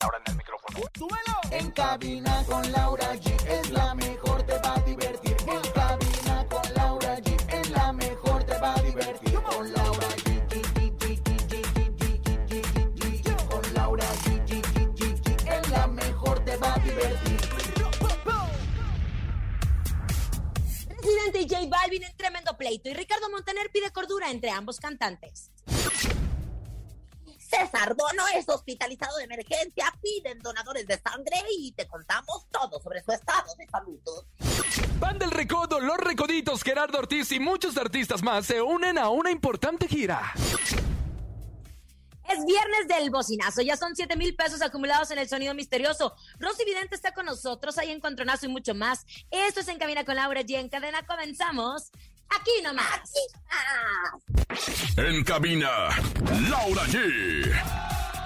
Ahora en el micrófono. ¡Súbelo! En cabina con Laura G es la mejor, te va a divertir. En cabina con Laura G es la mejor, te va a divertir. Con Laura G. Con Laura G. Es la mejor, te va a divertir. Presidente J Balvin en tremendo pleito y Ricardo Montaner pide cordura entre ambos cantantes. César Bono es hospitalizado de emergencia, piden donadores de sangre y te contamos todo sobre su estado de salud. Van del Recodo, Los Recoditos, Gerardo Ortiz y muchos artistas más se unen a una importante gira. Es viernes del bocinazo, ya son 7 mil pesos acumulados en el sonido misterioso. Rosy Vidente está con nosotros, hay encontronazo y mucho más. Esto es En Cabina con Laura G. En cadena comenzamos aquí nomás. En cabina, Laura G.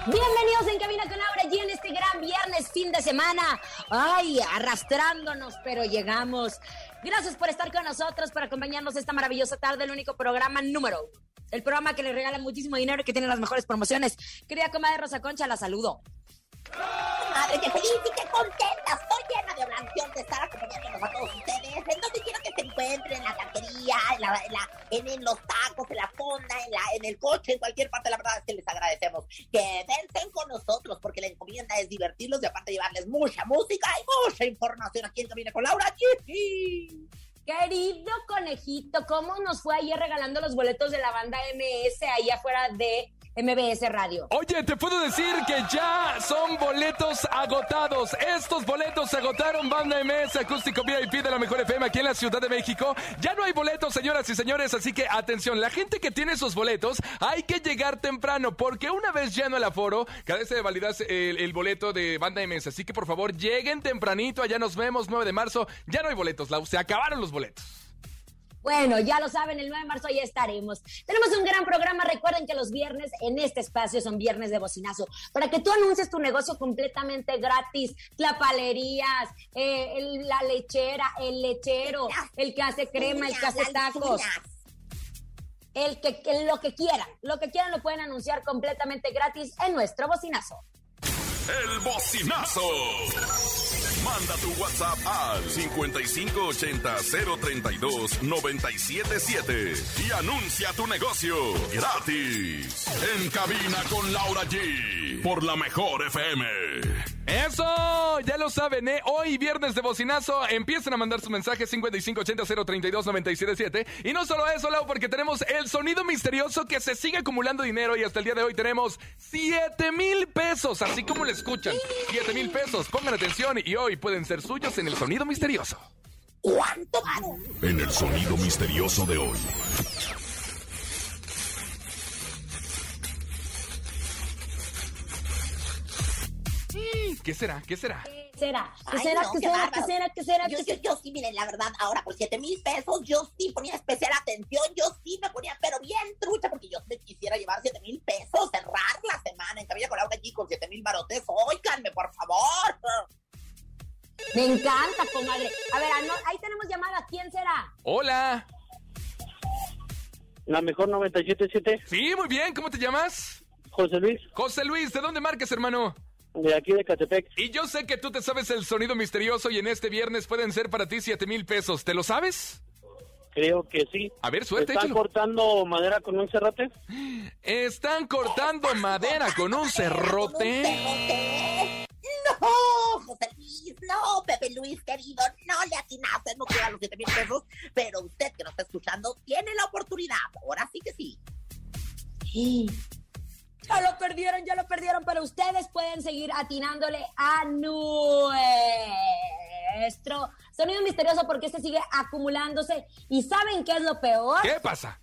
Bienvenidos en Cabina con Laura G en este gran viernes, fin de semana. Ay, arrastrándonos, pero llegamos. Gracias por estar con nosotros, por acompañarnos esta maravillosa tarde, el único programa número uno. El programa que le regala muchísimo dinero y que tiene las mejores promociones. Querida comadre Rosa Concha, la saludo. Madre, qué feliz y qué contenta. Estoy llena de oración de estar acompañándonos a todos ustedes. En donde quiera que se encuentren, en la taquería, en, los tacos, en la fonda, en el coche, en cualquier parte. La verdad es que les agradecemos que estén con nosotros porque la encomienda es divertirlos y aparte llevarles mucha música y mucha información aquí en Camina con Laura. Querido conejito, ¿cómo nos fue ayer regalando los boletos de la banda MS ahí afuera de MBS Radio. Oye, te puedo decir que ya son boletos agotados. Estos boletos se agotaron, banda MS Acústico VIP de la Mejor FM aquí en la Ciudad de México. Ya no hay boletos, señoras y señores, así que atención, la gente que tiene esos boletos hay que llegar temprano, porque una vez lleno el aforo, carece de validez el, el boleto de banda MS. Así que por favor, lleguen tempranito, allá nos vemos, 9 de marzo. Ya no hay boletos, Lau, se acabaron los boletos. Bueno, ya lo saben, el 9 de marzo ya estaremos. Tenemos un gran programa. Recuerden que los viernes en este espacio son viernes de bocinazo. Para que tú anuncies tu negocio completamente gratis. Tlapalerías, eh, el, la lechera, el lechero, el que hace crema, el que hace tacos. El que, lo que quieran, lo que quieran lo pueden anunciar completamente gratis en nuestro bocinazo. El bocinazo. Manda tu WhatsApp al 5580-032-977 y anuncia tu negocio gratis. En cabina con Laura G. Por la mejor FM. Eso, ya lo saben, ¿eh? Hoy, viernes de bocinazo, empiecen a mandar su mensaje 5580-032-977. Y no solo eso, Lau, porque tenemos el sonido misterioso que se sigue acumulando dinero y hasta el día de hoy tenemos 7 mil pesos, así como le escuchan. 7 mil pesos, pongan atención y hoy pueden ser suyos en el sonido misterioso. ¿Cuánto En el sonido misterioso de hoy. ¿Qué será? ¿Qué será? ¿Qué será? ¿Qué Ay, será? no, ¿Qué qué será? ¿Qué será? ¿Qué será? Yo, ¿Qué yo, será? yo sí, miren, la verdad, ahora por 7 mil pesos, yo sí ponía especial atención, yo sí me ponía, pero bien trucha, porque yo me quisiera llevar 7 mil pesos, cerrar la semana en cabina con Laura G con 7 mil barotes. Óiganme, por favor. Me encanta, comadre. A ver, ano- ahí tenemos llamada. ¿Quién será? Hola. La mejor 977, Sí, muy bien, ¿cómo te llamas? José Luis, José Luis, ¿de dónde marcas, hermano? De aquí de Catepec. Y yo sé que tú te sabes el sonido misterioso y en este viernes pueden ser para ti 7 mil pesos. ¿Te lo sabes? Creo que sí. A ver, suerte, ¿Están échalo. cortando madera con un cerrate? Están cortando madera con un cerrote. cerrote. No, José Luis, no, Pepe Luis, querido, no le atinaste, no quedan los 7 mil pesos, pero usted que nos está escuchando tiene la oportunidad. Ahora sí que sí. Ya lo perdieron, ya lo perdieron, pero ustedes pueden seguir atinándole a nuestro sonido misterioso porque este sigue acumulándose. ¿Y saben qué es lo peor? ¿Qué pasa?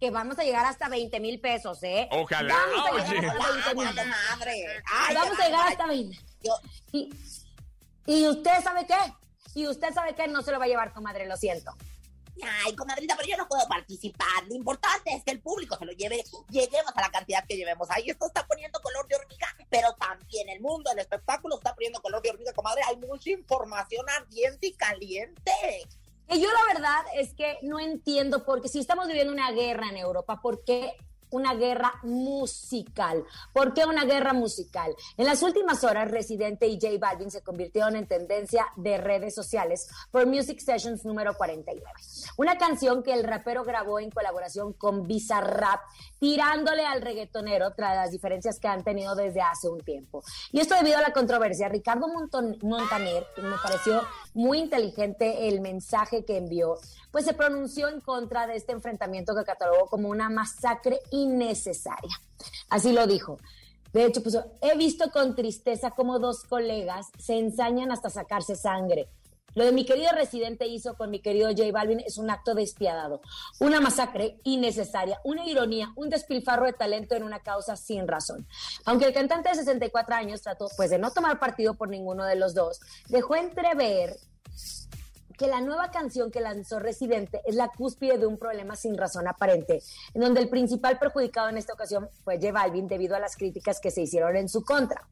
Que vamos a llegar hasta 20 mil pesos, ¿eh? Ojalá, Vamos a llegar hasta 20 mil. Madre. Ay, Vamos a llegar hasta 20. Yo, Sí. ¿Y usted sabe qué? Y usted sabe qué, no se lo va a llevar, comadre, lo siento. Ay, comadrita, pero yo no puedo participar. Lo importante es que el público se lo lleve, lleguemos a la cantidad que llevemos. Ahí esto está poniendo color de hormiga, pero también el mundo del espectáculo está poniendo color de hormiga, comadre. Hay mucha información ardiente y caliente. Y yo la verdad es que no entiendo, porque si estamos viviendo una guerra en Europa, ¿por qué una guerra musical. ¿Por qué una guerra musical? En las últimas horas, Residente y J Balvin se convirtieron en tendencia de redes sociales por Music Sessions número 49. Una canción que el rapero grabó en colaboración con Bizarrap, tirándole al reggaetonero tras las diferencias que han tenido desde hace un tiempo. Y esto debido a la controversia. Ricardo Monton Montaner, que me pareció muy inteligente el mensaje que envió, pues se pronunció en contra de este enfrentamiento que catalogó como una masacre innecesaria. Así lo dijo. De hecho, pues he visto con tristeza cómo dos colegas se ensañan hasta sacarse sangre. Lo de mi querido residente hizo con mi querido J Balvin es un acto despiadado, una masacre innecesaria, una ironía, un despilfarro de talento en una causa sin razón. Aunque el cantante de 64 años trató pues de no tomar partido por ninguno de los dos, dejó entrever que la nueva canción que lanzó Residente es la cúspide de un problema sin razón aparente, en donde el principal perjudicado en esta ocasión fue J Balvin debido a las críticas que se hicieron en su contra.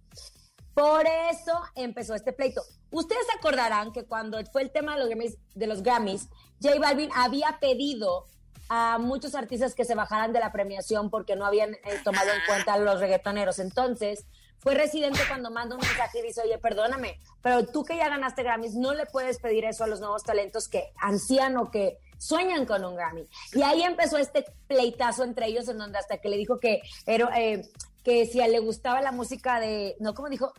Por eso empezó este pleito. Ustedes acordarán que cuando fue el tema de los Grammys, de los Grammys J Balvin había pedido a muchos artistas que se bajaran de la premiación porque no habían eh, tomado en cuenta a los reggaetoneros. Entonces, fue residente cuando manda un mensaje y dice, oye, perdóname, pero tú que ya ganaste Grammys, no le puedes pedir eso a los nuevos talentos que ansían o que sueñan con un Grammy. Y ahí empezó este pleitazo entre ellos en donde hasta que le dijo que, era, eh, que si a él le gustaba la música de, no, como dijo,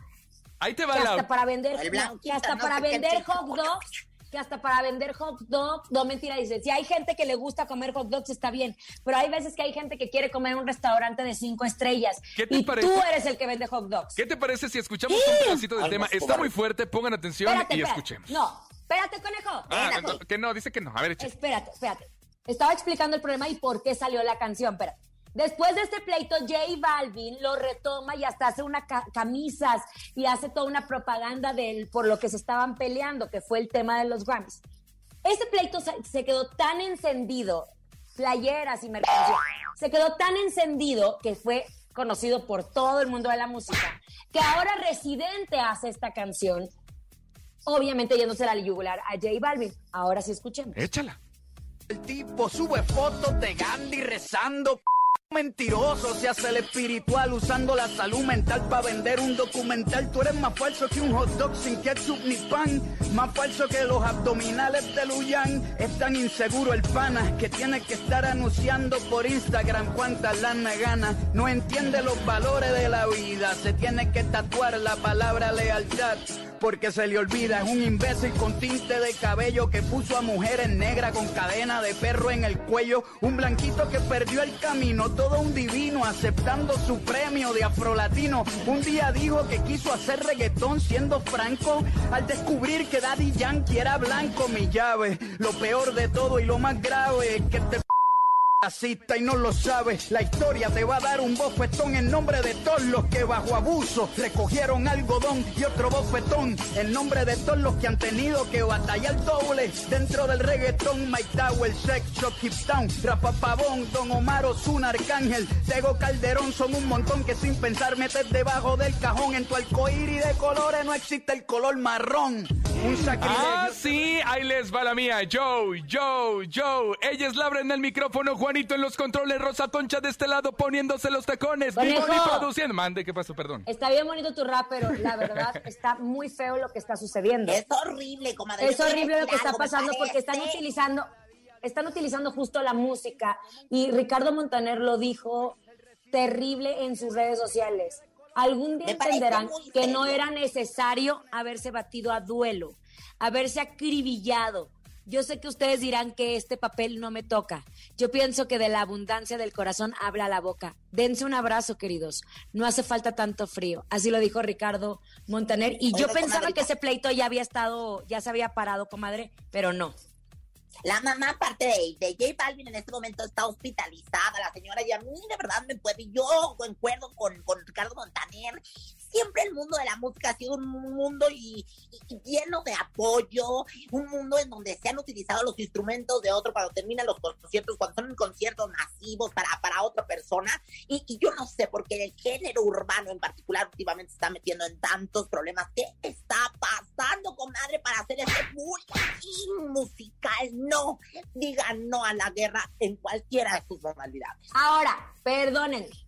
Ahí te va que la... hasta para vender, no, que hasta ¿no? para vender hot dogs, que hasta para vender hot dogs, no mentira, dice, si hay gente que le gusta comer hot dogs está bien, pero hay veces que hay gente que quiere comer en un restaurante de cinco estrellas ¿Qué te y parece? tú eres el que vende hot dogs. ¿Qué te parece si escuchamos un pedacito del Algo tema? Está muy fuerte, pongan atención Espérate, y espérate. escuchemos. No, espérate, conejo. Ah, Espérate. no, que no, dice que no. A ver, echa. Espérate, espérate. Estaba explicando el problema y por qué salió la canción, pero después de este pleito, J Balvin lo retoma y hasta hace una ca- camisas y hace toda una propaganda del por lo que se estaban peleando, que fue el tema de los Grammys. Este pleito se, se quedó tan encendido, playeras y mercancía, se quedó tan encendido que fue conocido por todo el mundo de la música, que ahora Residente hace esta canción, obviamente yéndose la yugular a J Balvin. Ahora sí escuchemos. Échala. El tipo sube fotos de Gandhi rezando. Mentiroso, se hace el espiritual usando la salud mental para vender un documental. Tú eres más falso que un hot dog sin ketchup ni pan. Más falso que los abdominales de Luyan. Es tan inseguro el pana que tiene que estar anunciando por Instagram cuántas lana gana. No entiende los valores de la vida. Se tiene que tatuar la palabra lealtad porque se le olvida. Es un imbécil con tinte de cabello que puso a mujeres negras con cadena de perro en el cuello. Un blanquito que perdió el camino, todo un divino aceptando su premio de afrolatino. Un día dijo que quiso hacer reggaetón siendo franco al descubrir que Daddy Yankee era blanco. Mi llave, lo peor de todo y lo más grave es que te racista y no lo sabes. La historia te va a dar un bofetón en nombre de todos los que bajo abuso recogieron algodón y otro bofetón en nombre de todos los que han tenido que batallar doble dentro del reggaetón. Mike Tower, Sex Shop, Hip Town, Rafa Pavón, Don Omar Ozuna, Arcángel, Tego Calderón son un montón que sin pensar metes debajo del cajón. En tu arcoíris de colores no existe el color marrón. Un sacrilegio. Ah, sí, ahí les va la mía. Joe, Joe, Joe. Ella es Laura en el micrófono, Juanito en los controles, Rosa Concha de este lado poniéndose los tacones, y produciendo. Mande, ¿qué pasó? Perdón. Está bien bonito tu rap, pero la verdad está muy feo lo que está sucediendo. Es horrible, comadre. Es horrible lo que está pasando porque están utilizando, están utilizando justo la música y Ricardo Montaner lo dijo terrible en sus redes sociales. Algún día entenderán que no era necesario haberse batido a duelo, haberse acribillado. Yo sé que ustedes dirán que este papel no me toca. Yo pienso que de la abundancia del corazón habla la boca. Dense un abrazo, queridos. No hace falta tanto frío. Así lo dijo Ricardo Montaner. Y yo pensaba que ese pleito ya había estado, ya se había parado, comadre, pero no. La mamá, aparte de, de J Balvin, en este momento está hospitalizada, la señora, y a mí de verdad me puede, yo concuerdo con, con Ricardo Montaner, siempre el mundo de la música ha sido un mundo y, lleno de apoyo, un mundo en donde se han utilizado los instrumentos de otro cuando terminan los conciertos, cuando son conciertos masivos para, para otra persona, y, y yo no sé por qué el género urbano en particular últimamente se está metiendo en tantos problemas. ¿Qué está pasando, comadre, para hacer este bullying musical? No, digan no a la guerra en cualquiera de sus modalidades. Ahora, perdónenme.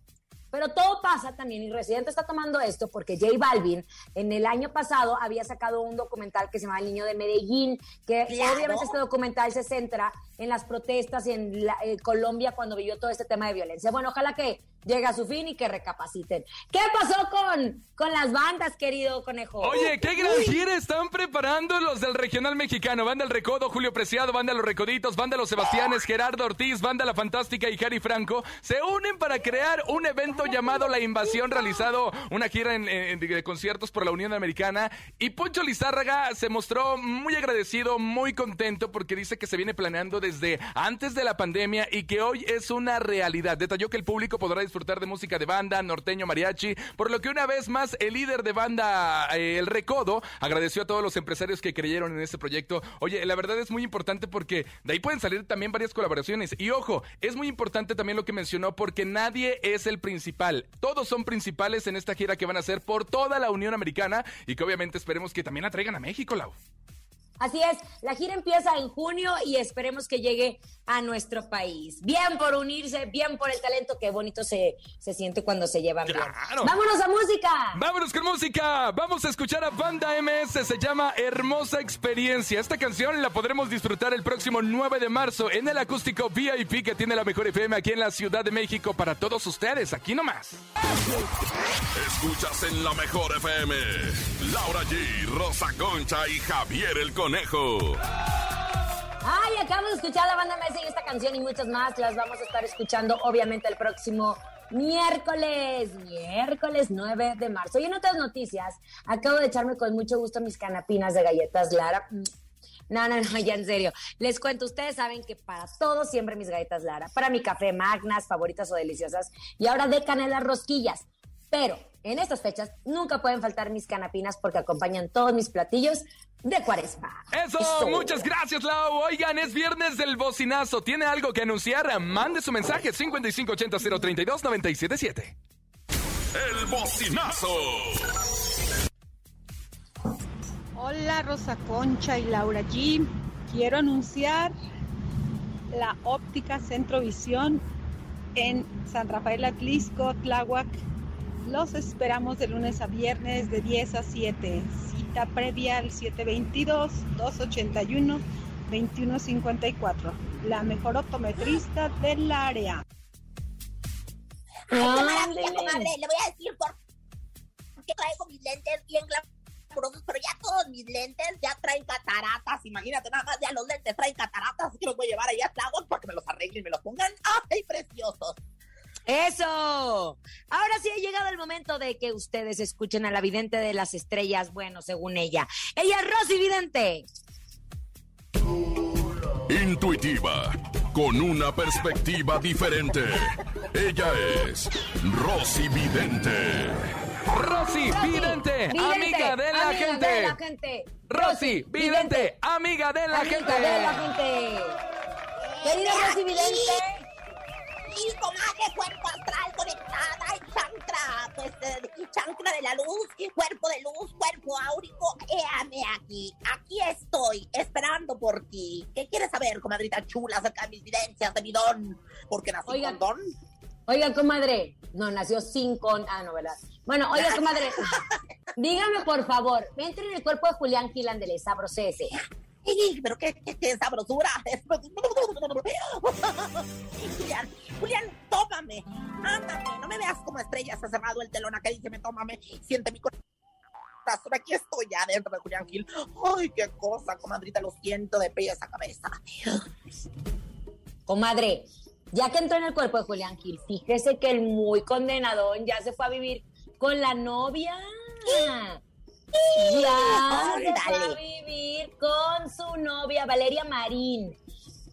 Pero todo pasa también, y Residente está tomando esto porque J Balvin en el año pasado había sacado un documental que se llama El Niño de Medellín, que Claro. obviamente este documental se centra en las protestas y en la- eh, Colombia cuando vivió todo este tema de violencia. Bueno, ojalá que llegue a su fin y que recapaciten. ¿Qué pasó con, con las bandas, querido conejo? Oye, qué gran gira están preparando los del regional mexicano. Banda El Recodo, Julio Preciado, Banda Los Recoditos, Banda Los Sebastianes, Gerardo Ortiz, Banda La Fantástica y Harry Franco se unen para crear un evento llamado La Invasión, realizado una gira en, en- de conciertos por la Unión Americana. Y Poncho Lizárraga se mostró muy agradecido, muy contento porque dice que se viene planeando desde antes de la pandemia y que hoy es una realidad. Detalló que el público podrá disfrutar de música de banda, norteño, mariachi, por lo que una vez más el líder de banda, eh, El Recodo, agradeció a todos los empresarios que creyeron en este proyecto. Oye, la verdad es muy importante porque de ahí pueden salir también varias colaboraciones. Y ojo, es muy importante también lo que mencionó porque nadie es el principal. Todos son principales en esta gira que van a hacer por toda la Unión Americana y que obviamente esperemos que también atraigan a México, Lau. Así es, la gira empieza en junio y esperemos que llegue a nuestro país. Bien por unirse, bien por el talento, qué bonito se, se siente cuando se llevan bien. ¡Vámonos a música! Vámonos con música. Vamos a escuchar a Banda MS. Se llama Hermosa Experiencia. Esta canción la podremos disfrutar el próximo 9 de marzo en el acústico VIP que tiene la mejor FM aquí en la Ciudad de México para todos ustedes. Aquí nomás. Escuchas en la mejor FM. Laura G, Rosa Concha y Javier el Conejo. Ay, acabamos de escuchar la banda MS y esta canción y muchas más las vamos a estar escuchando obviamente el próximo miércoles, miércoles 9 de marzo. Y en otras noticias, acabo de echarme con mucho gusto mis canapinas de galletas Lara. No, no, no, ya en serio. Les cuento, ustedes saben que para todo siempre mis galletas Lara, para mi café magnas, favoritas o deliciosas, y ahora de canela rosquillas. Pero en estas fechas nunca pueden faltar mis canapinas porque acompañan todos mis platillos de cuaresma. Eso, muchas gracias, Lau. Oigan, es viernes del bocinazo. ¿Tiene algo que anunciar? Mande su mensaje 5580-032-977. El bocinazo. Hola Rosa Concha y Laura G. Quiero anunciar la óptica Centrovisión en San Rafael Atlisco, Tláhuac. Los esperamos de lunes a viernes de 10 a 7. Cita previa al 722-281-2154. La mejor optometrista del área. Ay, qué maravilla, comadre. Le voy a decir por qué traigo mis lentes bien glamurosos, pero ya todos mis lentes ya traen cataratas. Imagínate, nada más ya los lentes traen cataratas. Así que los voy a llevar allá a Tláhuac para que me los arreglen y me los pongan. ¡Ay, preciosos! Eso. Ahora sí ha llegado el momento de que ustedes escuchen a la vidente de las estrellas, bueno, según ella. Ella es Rosy Vidente. Intuitiva, con una perspectiva diferente. Ella es Rosy Vidente. Rosy, vidente, amiga de la amiga gente. de la gente. Rosy, vidente, amiga de la amiga gente. de la gente. Querida Rosy Vidente. Y comadre, cuerpo astral conectada y chancra, pues eh, chancra de la luz, cuerpo de luz, cuerpo áurico, éame aquí, aquí estoy, esperando por ti. ¿Qué quieres saber, comadrita chula, acerca de mis vivencias de mi don? Porque nací Oigan. con don. Oiga, comadre. No, nació sin con. Ah, no, ¿verdad? Bueno, oiga, comadre. dígame, por favor, entre en el cuerpo de Julián Gilandele, sabrosese. ¡Ey, pero qué, qué, qué sabrosura! Julián, Julián, tómame, ándame, no me veas como estrella, se ha cerrado el telón acá, dígame, tómame, siente mi corazón, aquí estoy ya dentro de Julián Gil. ¡Ay, qué cosa, comadrita, lo siento de pies a cabeza! Comadre, ya que entró en el cuerpo de Julián Gil, fíjese que el muy condenadón ya se fue a vivir con la novia. Ya fue a vivir con su novia, Valeria Marín.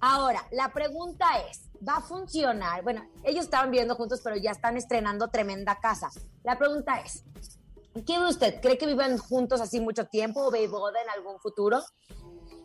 Ahora, la pregunta es, ¿va a funcionar? Bueno, ellos estaban viviendo juntos, pero ya están estrenando tremenda casa. La pregunta es, ¿qué ve usted? ¿Cree que viven juntos así mucho tiempo o boda en algún futuro?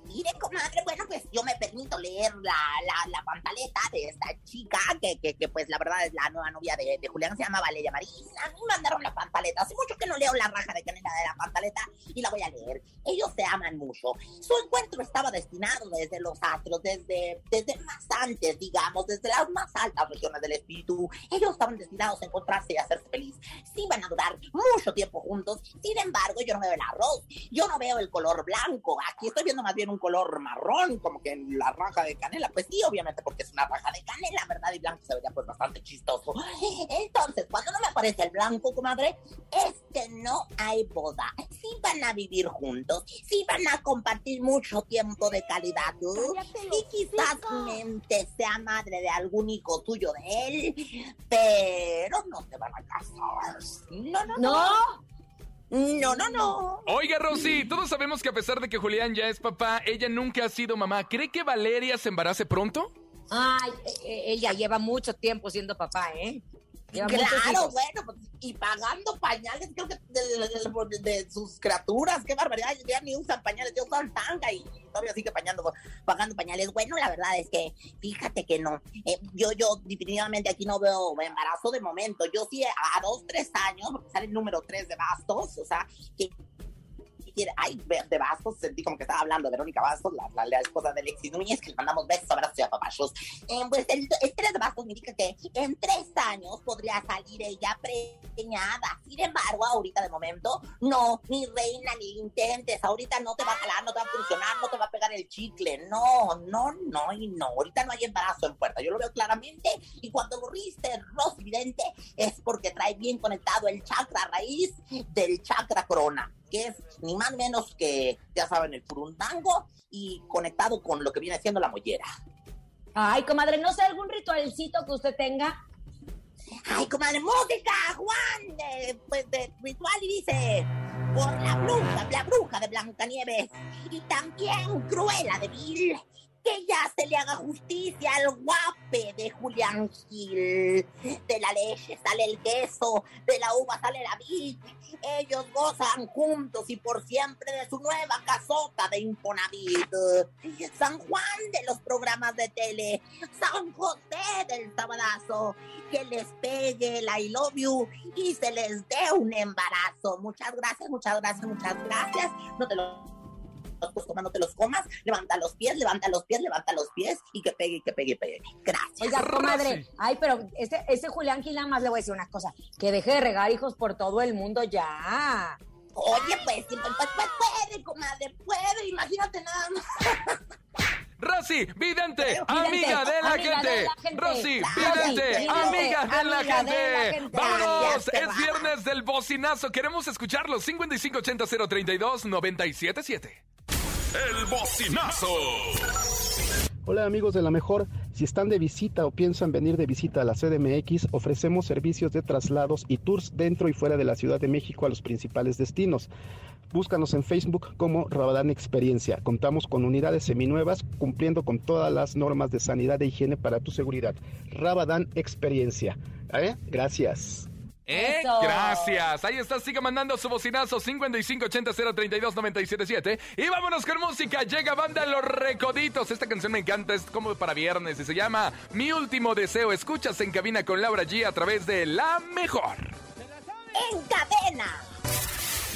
Mire, comadre, bueno, pues yo me permito leer la, la, la pantaleta de esta chica, que, que, que, pues la verdad es la nueva novia de, de Julián, se llama Valeria Marina. A mí mandaron la pantaleta, hace mucho que no leo la raja de canela de la pantaleta y la voy a leer. Ellos se aman mucho. Su encuentro estaba destinado desde los astros, desde, desde más antes, digamos, desde las más altas regiones del espíritu. Ellos estaban destinados a encontrarse y a hacerse feliz. Sí van a durar mucho tiempo juntos. Sin embargo, yo no veo el arroz, yo no veo el color blanco. Aquí estoy viendo más bien un color marrón, como que en la raja de canela. Pues sí, obviamente, porque es una raja de canela, ¿verdad? Y blanco se vería pues bastante chistoso. Entonces, cuando no me aparece el blanco, comadre, es que no hay boda. Sí van a vivir juntos, sí van a compartir mucho tiempo de calidad. Y quizás mente sea madre de algún hijo tuyo de él, pero no se van a casar. No, no, no. ¿No? No, no, no. Oiga, Rosy, todos sabemos que a pesar de que Julián ya es papá, ella nunca ha sido mamá. ¿Cree que Valeria se embarace pronto? Ay, eh, eh, ella lleva mucho tiempo siendo papá, ¿eh? Claro, bueno, pues, y pagando pañales, creo que de, de- de- de sus criaturas, qué barbaridad, ya ni usan pañales, ya usan tanga y todavía sigue pañando, pagando pañales. Bueno, la verdad es que, fíjate que no, eh, yo, yo definitivamente aquí no veo embarazo de momento, yo sí a, a dos, tres años, porque sale el número tres de bastos, o sea, que quiere, ay, de Bastos, sentí como que estaba hablando Verónica Bastos, la, la, la esposa de Alexis Núñez, que le mandamos besos, abrazos y apapachos. Eh, pues el, el tres de Bastos indica que en tres años podría salir ella preñada. Sin embargo, ahorita de momento, no, ni reina, ni intentes, ahorita no te va a jalar, no te va a funcionar, no te va a pegar el chicle. No, no, no y no. Ahorita no hay embarazo en puerta, yo lo veo claramente. Y cuando lo viste, Rosy Vidente, es porque trae bien conectado el chakra raíz del chakra corona que es ni más ni menos que, ya saben, el furundango y conectado con lo que viene siendo la mollera. Ay, comadre, no sé, algún ritualcito que usted tenga. ¡Ay, comadre, música, Juan! De, pues de ritual y dice, por la bruja, la bruja de Blancanieves y también Cruela de Vil, que ya se le haga justicia al guape de Julián Gil. De la leche sale el queso, de la uva sale la vid. Ellos gozan juntos y por siempre de su nueva casota de Infonavit. San Juan de los programas de tele, San José del sabadazo, que les pegue el I love you y se les dé un embarazo. Muchas gracias, muchas gracias, muchas gracias. No te lo los comas, no te los comas, levanta los pies, levanta los pies, levanta los pies y que pegue, que pegue, pegue. Gracias. Oiga, comadre, ay, pero ese, ese Julián Gil nada más le voy a decir una cosa, que deje de regar hijos por todo el mundo ya. Oye, pues, pues, pues, pues, puede, comadre, puede, imagínate nada más. Rosy, vidente, Vidente, amiga de la amiga gente. de la gente. Rosy, vidente, vidente, amiga de la gente. la gente. Vámonos, es viernes del bocinazo. Queremos escucharlo. 5580 032 977. El bocinazo. Hola amigos de la mejor, si están de visita o piensan venir de visita a la CDMX, ofrecemos servicios de traslados y tours dentro y fuera de la Ciudad de México a los principales destinos. Búscanos en Facebook como Rabadán Experiencia. Contamos con unidades seminuevas cumpliendo con todas las normas de sanidad e higiene para tu seguridad. Rabadán Experiencia. ¿Eh? Gracias. ¿Eh? Eso. Gracias. Ahí está, siga mandando su bocinazo 5580 032 977. Y vámonos con música. Llega banda Los Recoditos. Esta canción me encanta, es como para viernes y se llama Mi último deseo. Escuchas en cabina con Laura G a través de La Mejor. En cadena.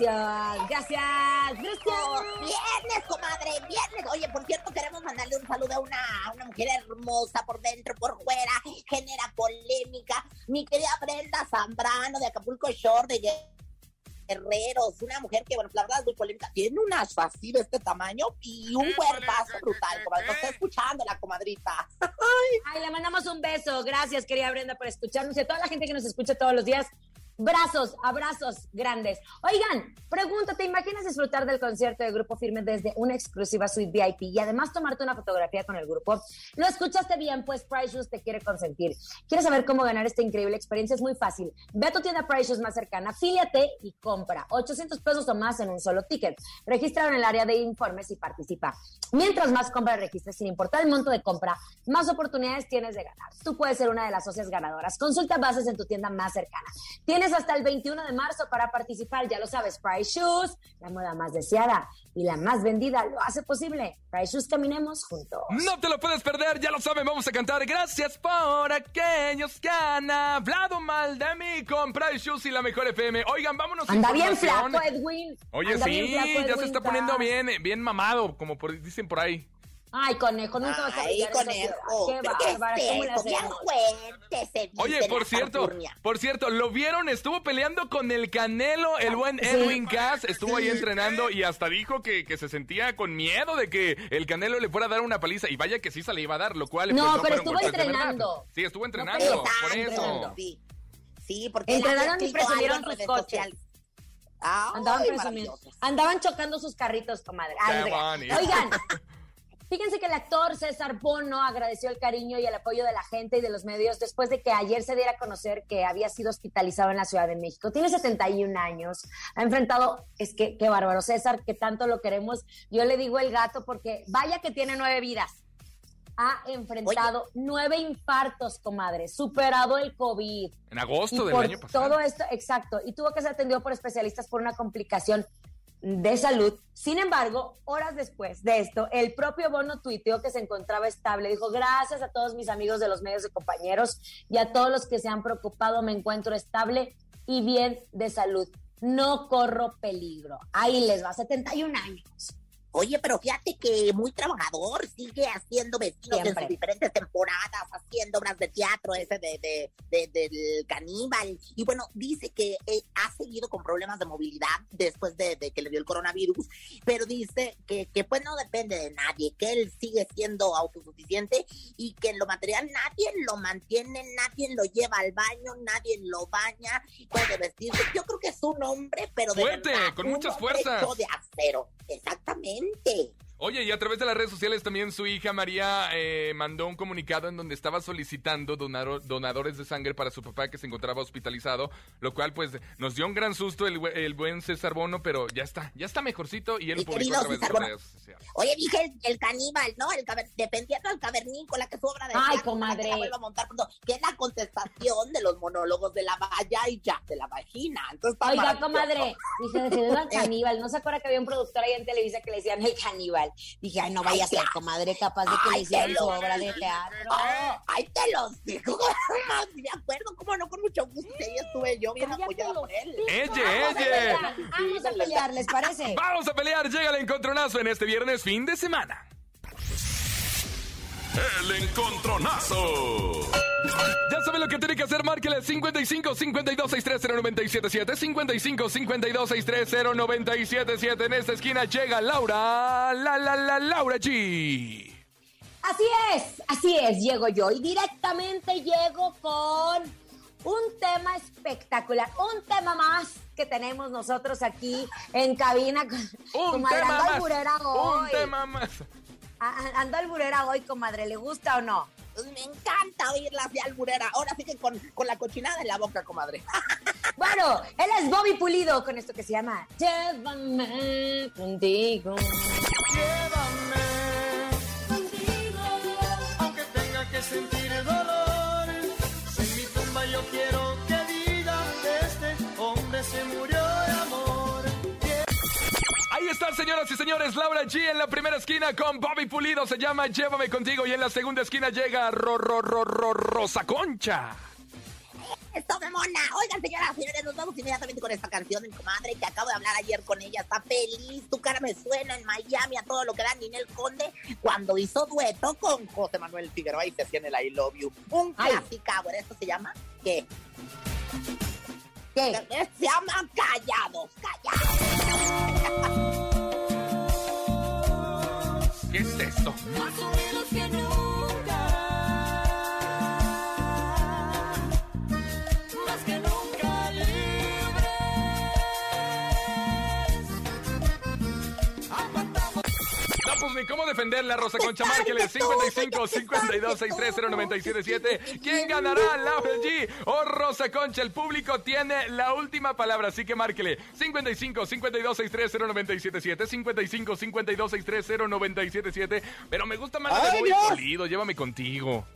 Gracias, gracias. Gracias. Oh, viernes, comadre, viernes. Oye, por cierto, queremos mandarle un saludo a una, a una mujer hermosa por dentro, por fuera, genera polémica. Mi querida Brenda Zambrano de Acapulco Shore, de Guerreros, una mujer que, bueno, la verdad es muy polémica. Tiene una así de este tamaño y un cuerpazo brutal, comadre. Nos está escuchando la comadrita. Ay, le mandamos un beso. Gracias, querida Brenda, por escucharnos y a toda la gente que nos escucha todos los días. Brazos, abrazos grandes. Oigan, pregunta, ¿te imaginas disfrutar del concierto de Grupo Firme desde una exclusiva suite VIP y además tomarte una fotografía con el grupo? ¿Lo escuchaste bien? Pues Price Shoes te quiere consentir. ¿Quieres saber cómo ganar esta increíble experiencia? Es muy fácil. Ve a tu tienda Price más cercana, afíliate y compra. 800 pesos o más en un solo ticket. Registra en el área de informes y participa. Mientras más compras registres, sin importar el monto de compra, más oportunidades tienes de ganar. Tú puedes ser una de las socias ganadoras. Consulta bases en tu tienda más cercana. Tienes hasta el 21 de marzo para participar, ya lo sabes, Price Shoes, la moda más deseada y la más vendida, lo hace posible. Price Shoes, caminemos juntos. No te lo puedes perder, ya lo saben, vamos a cantar. Gracias por aquellos que han hablado mal de mí con Price Shoes y la mejor FM. Oigan, vámonos Anda bien flaco, Edwin. Oye, Anda sí, flaco, ya se está poniendo bien, bien mamado, como por- dicen por ahí. Ay, conejo, nunca vas a Ay, conejo. Qué ¿Pero qué es bárbara, Oye, por cierto, por cierto, ¿lo vieron? Estuvo peleando con el Canelo, el buen Sí. Edwin Cass. Estuvo ahí entrenando y hasta dijo que, que se sentía con miedo de que el Canelo le fuera a dar una paliza. Y vaya que sí se le iba a dar, lo cual. No, pues, pero estuvo entrenando. Sí, estuvo entrenando, Está por eso. entrenando, Sí, sí porque Entrenaron y presumieron sus coches. sociales. Ay, Andaban presumiendo. Andaban chocando sus carritos, comadre. Ay, oigan. fíjense que el actor César Bono agradeció el cariño y el apoyo de la gente y de los medios después de que ayer se diera a conocer que había sido hospitalizado en la Ciudad de México. Tiene 71 años, ha enfrentado, es que qué bárbaro, César, que tanto lo queremos. Yo le digo el gato porque vaya que tiene nueve vidas. Ha enfrentado nueve infartos, comadre, superado el COVID. En agosto Y del por año pasado. todo esto, exacto, y tuvo que ser atendido por especialistas por una complicación de salud. Sin embargo, horas después de esto, el propio Bono tuiteó que se encontraba estable. Dijo, gracias a todos mis amigos de los medios y compañeros y a todos los que se han preocupado, me encuentro estable y bien de salud. No corro peligro. Ahí les va, 71 años. Oye, pero fíjate que muy trabajador, sigue haciendo vecinos en sus diferentes temporadas, haciendo obras de teatro, ese de, de, de- del caníbal. Y bueno, dice que eh, ha seguido con problemas de movilidad después de, de que le dio el coronavirus, pero dice que, que pues no depende de nadie, que él sigue siendo autosuficiente y que en lo material nadie lo mantiene, nadie lo lleva al baño, nadie lo baña, puede vestirse. Yo creo que es un hombre, pero de Fuerte, verdad, con un muchas fuerzas. hecho de acero, exactamente. gente Oye, y a través de las redes sociales también su hija María eh, mandó un comunicado en donde estaba solicitando donadores de sangre para su papá que se encontraba hospitalizado, lo cual pues nos dio un gran susto el, el buen César Bono, pero ya está, ya está mejorcito y él Mi publicó a través de Bono. redes sociales. Oye, dije el, el caníbal, ¿no? El caver- dependiendo del cavernícola que su obra de Ay, que comadre. la vuelva a montar pronto, que es la contestación de los monólogos de la valla y ya, de la vagina. Entonces, Oiga, comadre, dije, se llama caníbal. ¿No se acuerda que había un productor ahí en Televisa que le decían el caníbal? Dije, ay, no vaya a ser, comadre, capaz de que le te su obra de teatro. Ay, ay, te los digo. Me acuerdo, cómo no, con mucho gusto. Ahí estuve yo bien apoyada por él. ¡Elle, Vamos a elle! pelear, Vamos a pelear, ¿les parece? Vamos a pelear, llega el encontronazo en este viernes fin de semana. El encontronazo. Ya saben lo que tiene que hacer, márquele 55 52 630 977 55 52 630 977 En esta esquina llega Laura, la la la Laura G. Así es, así es, llego yo. Y directamente llego con un tema espectacular, un tema más que tenemos nosotros aquí en cabina. Un tema más. Un tema más. Ando alburera hoy, comadre, ¿le gusta o no? Pues me encanta oírla de alburera. Ahora sí que con, con la cochinada en la boca, comadre. Bueno, él es Bobby Pulido con esto que se llama Llévame contigo. aunque tenga que sentir dolor. Si en mi tumba yo quiero señoras y señores, Laura G en la primera esquina con Bobby Pulido, se llama Llévame contigo y en la segunda esquina llega Ro, Ro, Ro, Ro- Rosa Concha. Esto me mona. Oigan, señoras, señores, nos vamos inmediatamente con esta canción de mi comadre que acabo de hablar ayer con ella. Está feliz, tu cara me suena en Miami a todo lo que da Ninel Conde cuando hizo dueto con José Manuel Figueroa y se hacía en el I Love You. Un clásico, bueno, esto se llama, ¿qué? ¿Qué? Se llama Callados, Callados. ¿Qué es esto? Ni cómo defenderla, Rosa Concha Márquez. 55 52 630 977. ¿Quién ganará, Laura G o Rosa Concha? El público tiene la última palabra, así que márquele. 55 52 630 977. 55 52 630 977. Pero me gusta más la de ¡Ay, Bobby Dios! Pulido. Llévame contigo.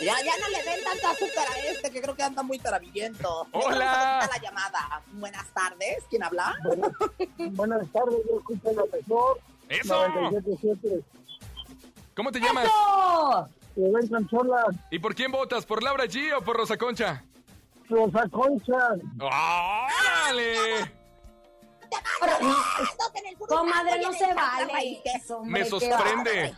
Ya, ya no le den tanto azúcar a este que creo que anda muy taravillento. Le Hola. la llamada. Buenas tardes, ¿quién habla? Buenas tardes, yo escucho la mejor. ¡Eso! 97.7. ¿Cómo te llamas? ¡Eso! Rubén Sanchola, ¿Y por quién votas? ¿Por Laura G o por Rosa Concha? Rosa Concha. ¡Órale! Comadre, no se vale. raíces. eso, hombre, Me sorprende.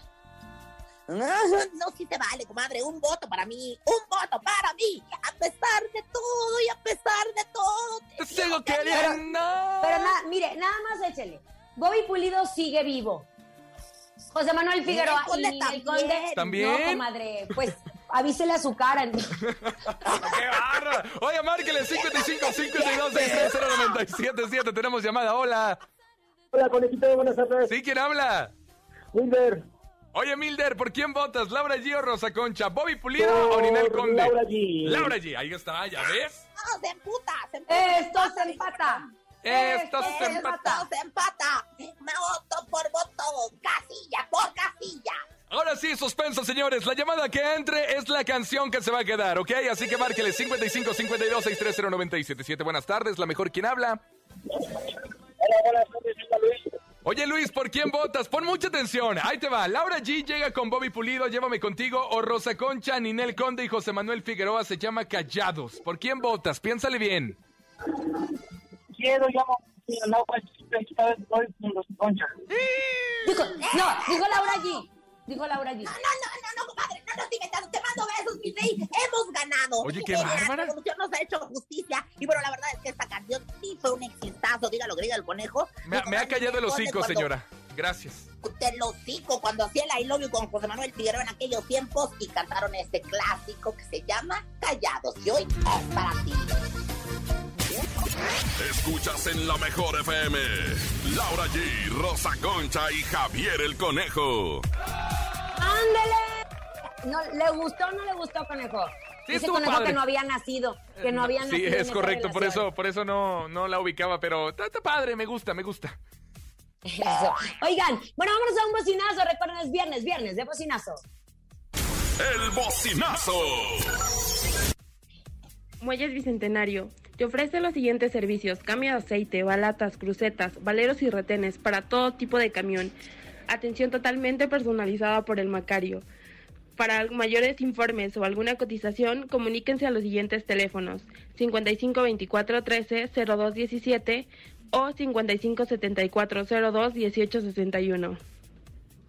No, sí se vale, comadre. Un voto para mí. Un voto para mí. A pesar de todo y a pesar de todo. Te sigo queriendo. Pero nada, mire, nada más échele. Bobby Pulido sigue vivo. José Manuel Figueroa y también. Conde. ¿También? No, comadre, pues avísele a su cara. ¡Qué barra! Oye, márquele 55 52 630 977. Tenemos llamada. Hola. Hola, conejito, buenas tardes. ¿Sí? ¿Quién habla? Wilder. Oye, Milder, ¿por quién votas? ¿Laura G o Rosa Concha? ¿Bobby Pulido o Ninel Por Conde? Laura G. Laura G. Ahí está, ¿ya ves? No, se emputa, se emputa. Esto se empata. Esto se Esto empata. se empata. Me voto por voto. Casilla por casilla. Ahora sí, suspenso, señores. La llamada que entre es la canción que se va a quedar, ¿ok? Así que márquele 55 52 630 977. Buenas tardes, la mejor quien habla. Hola, buenas tardes, soy Luis. Oye Luis, ¿por quién votas? Pon mucha atención. Ahí te va. Laura G llega con Bobby Pulido, llévame contigo. O Rosa Concha, Ninel Conde y José Manuel Figueroa se llama Callados. ¿Por quién votas? Piénsale bien. Quiero llamo al agua esta vez voy con Rosa Concha. Dijo, no, dijo Laura G. Dijo Laura G. No, no, no, no, comadre, no nos inventamos. Te mando besos, mi rey. Hemos ganado. Oye, qué La bárbara. revolución nos ha hecho justicia. Y bueno, la verdad es que esta canción sí fue un exitazo. Diga lo que diga el conejo. Me, me ha callado el hocico, señora. Gracias. Te lo hocico cuando hacía el I Love You con José Manuel Figueroa en aquellos tiempos y cantaron este clásico que se llama Callados. Y hoy es para ti. Escuchas en la mejor FM. Laura G, Rosa Concha y Javier el Conejo. ¡Ándele! No, ¿Le gustó o no le gustó, conejo? Sí, Dice conejo padre. que no había nacido. Que no había Sí, nacido. en es correcto, por eso, por eso no, no la ubicaba, pero está, está padre, me gusta, me gusta. Eso. Oigan, bueno, vámonos a un bocinazo. Recuerden, es viernes, viernes de bocinazo. El bocinazo. Muelles Bicentenario te ofrece los siguientes servicios: cambio de aceite, balatas, crucetas, valeros y retenes para todo tipo de camión. Atención totalmente personalizada por el Macario. Para mayores informes o alguna cotización, comuníquense a los siguientes teléfonos: 55 24 13 02 17 o 55 74 02 18 61.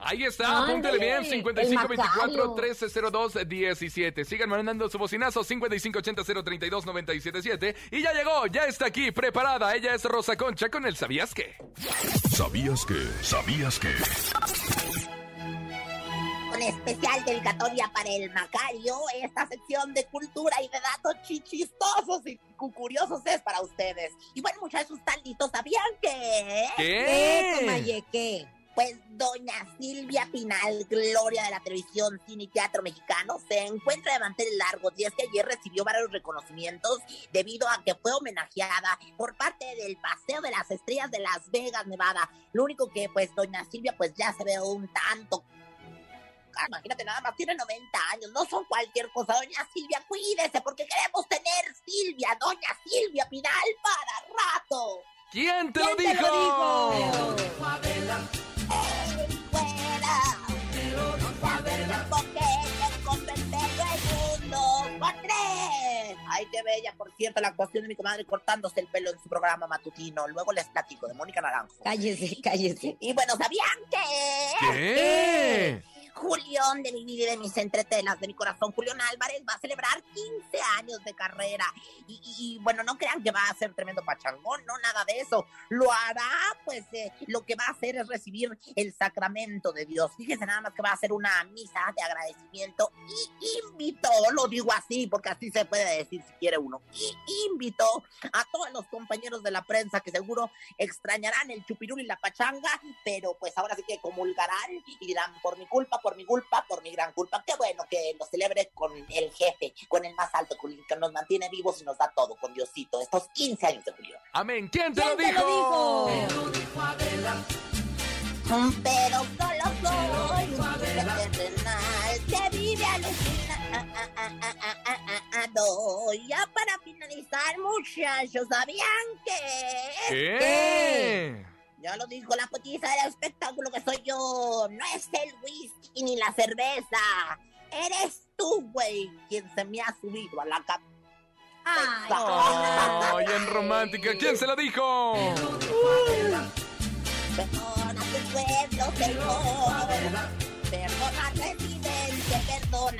Ahí está, Ándale, apúntale bien, el 55 24 Macario. 13 02 17. Sigan mandando su bocinazo 55 80 032 977 y ya llegó, ya está aquí preparada. Ella es Rosa Concha con el ¿Sabías qué? ¿Sabías que? ¿Sabías que? Un especial dedicatoria para el Macario. Esta sección de cultura y de datos chichistosos y cu- curiosos es para ustedes. Y bueno, muchachos, ¿están listos? ¿Sabían que? ¿Qué? Tomaye, ¿qué? Pues doña Silvia Pinal, gloria de la televisión, cine y teatro mexicano, se encuentra de mantener largos y es que ayer recibió varios reconocimientos debido a que fue homenajeada por parte del Paseo de las Estrellas de Las Vegas, Nevada. Lo único que pues doña Silvia pues ya se ve un tanto... Imagínate, nada más tiene 90 años, no son cualquier cosa. Doña Silvia, cuídese porque queremos tener Silvia, doña Silvia Pinal para rato. ¿Quién te lo ¿Quién te dijo? lo dijo? Te Ay, qué bella, por cierto, la actuación de mi comadre cortándose el pelo en su programa matutino. Luego les platico de Mónica Naranjo. Cállese, cállese. Y bueno, ¿sabían que? ¿Qué? Julián de mi vida y de mis entretelas, de mi corazón, Julián Álvarez va a celebrar 15 años de carrera. Y, bueno, no crean que va a ser tremendo pachangón, no, nada de eso. Lo hará, pues eh, lo que va a hacer es recibir el sacramento de Dios. Fíjense nada más que va a hacer una misa de agradecimiento y invitó, lo digo así, porque así se puede decir si quiere uno, y invitó a todos los compañeros de la prensa que seguro extrañarán el chupirul y la pachanga, pero pues ahora sí que comulgarán y dirán por mi culpa, por mi culpa, por mi gran culpa. Qué bueno que lo celebre con el jefe, con el más alto, que nos mantiene vivos y nos da todo, con Diosito, estos 15 años de Julio. Amén. ¿Quién te ¿Quién lo te dijo? lo dijo? Pero solo soy un que vive a la esquina. No. Ya para finalizar, muchachos, ¿sabían que? ¿Qué? Ya lo dijo la potiza del espectáculo que soy yo. No es el whisky ni la cerveza. Eres tú, güey, quien se me ha subido a la cabeza. Ay, en romántica. ¿Quién se lo dijo? Perdona tu pueblo, Señor. Perdona residente, perdona.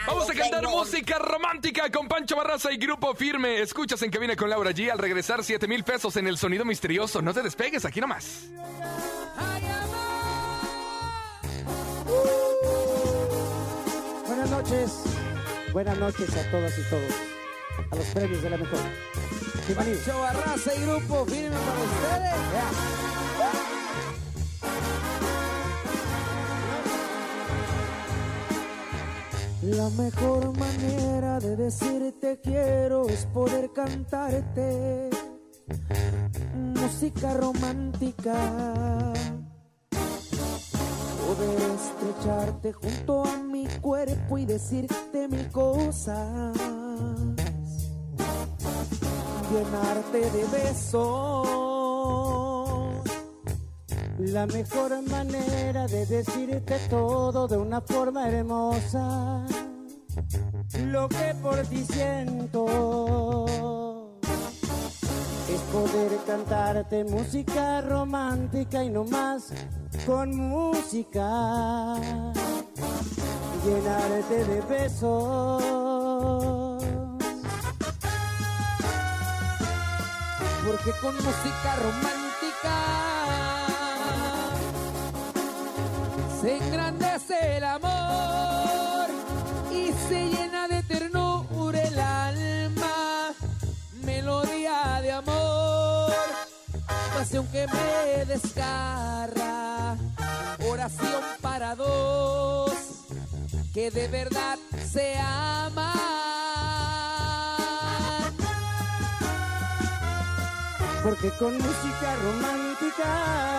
Vamos a cantar música romántica con Pancho Barraza y Grupo Firme. Escuchas en cabina con Laura G. Al regresar, 7 mil pesos en el sonido misterioso. No te despegues, aquí nomás. Buenas noches, buenas noches a todas y todos. A los premios de la mejor. Pancho Barraza y grupo firme para ustedes. La mejor manera de decirte quiero es poder cantarte música romántica. Poder estrecharte junto a mi cuerpo y decirte mil cosas. Llenarte de besos. La mejor manera de decirte todo de una forma hermosa. Lo que por ti siento es poder cantarte música romántica y no más con música. Llenarte de besos. Porque con música romántica se engrandece el amor y se llena de ternura el alma. Melodía de amor, pasión que me desgarra. Oración para dos que de verdad se aman. Porque con música romántica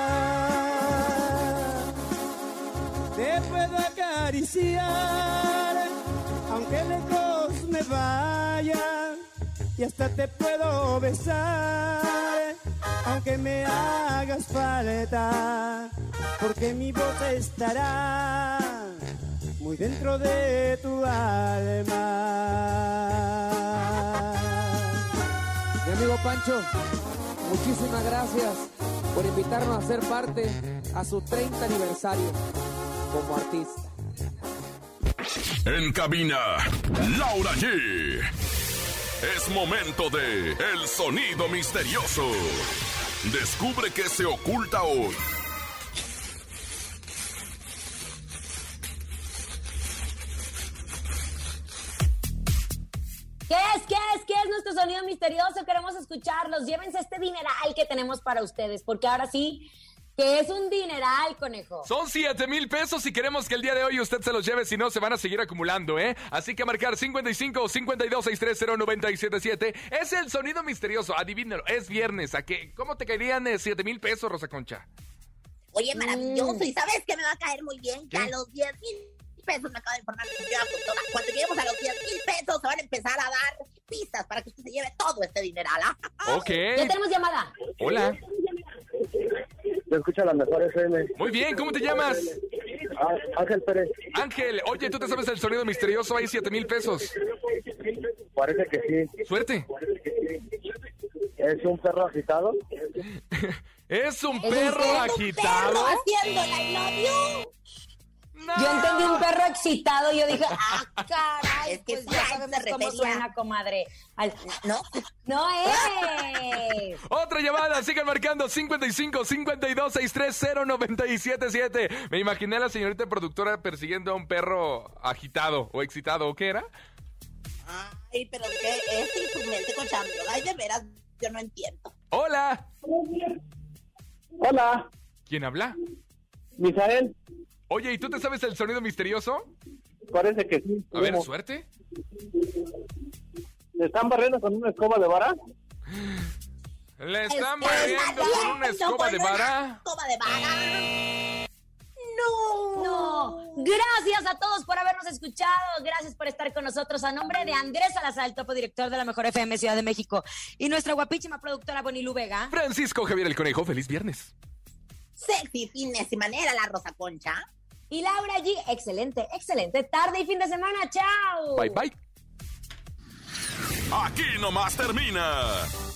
puedo acariciar, aunque lejos me vaya, y hasta te puedo besar, aunque me hagas falta, porque mi voz estará muy dentro de tu alma. Mi amigo Pancho, muchísimas gracias por invitarnos a ser parte a su 30 aniversario como artista. En cabina, Laura G. Es momento de El Sonido Misterioso. Descubre qué se oculta hoy. ¿Qué es? ¿Qué es? ¿Qué es nuestro sonido misterioso? Queremos escucharlos. Llévense este dineral que tenemos para ustedes, porque ahora sí, que es un dineral, conejo. Son 7 mil pesos y queremos que el día de hoy usted se los lleve, si no se van a seguir acumulando, ¿eh? Así que a marcar 55 52 630 977 es el sonido misterioso, adivínalo, es viernes, ¿a qué? ¿Cómo te caerían 7 mil pesos, Rosa Concha? Oye, maravilloso. Mm. ¿Y sabes qué me va a caer muy bien? Que a los 10 mil pesos me acaba de informar. Cuando lleguemos a los 10 mil pesos se van a empezar a dar pistas para que usted se lleve todo este dineral. ¿ah? Ok. Ya tenemos llamada. Hola. Se escucha la mejor FM. Muy bien, ¿cómo te llamas? Ángel Pérez, Ángel, oye, ¿tú te sabes el sonido misterioso? Hay 7 mil pesos. parece que sí. Suerte. ¿Es un perro agitado? ¿Es un perro agitado? haciendo la I love you. Yo entendí un perro excitado y yo dije, ah, caray, Es que pues ya sabemos cómo suena, comadre. Al- No, No es. Otra llamada, sigan marcando 55 52 630 977. Me imaginé a la señorita productora persiguiendo a un perro agitado o excitado, ¿o qué era? ay, pero que es instrumento con chambro. Ay, de veras, yo no entiendo. Hola. Hola, ¿Quién habla? Misael. Oye, ¿y tú te sabes el sonido misterioso? Parece que sí. A ver, suerte. ¿Le están barriendo con una escoba de vara? Le están Es- barriendo con una escoba de vara. Escoba de vara. No. No. Gracias a todos por habernos escuchado. Gracias por estar con nosotros. A nombre de Andrés Salazar, el topo director de la Mejor FM Ciudad de México, y nuestra guapísima productora Bonilu Vega. Francisco Javier el Conejo, feliz viernes. Sexy, fines y manera la Rosa Concha. Y Laura G, excelente, excelente tarde y fin de semana. ¡Chao! Bye bye. Aquí nomás termina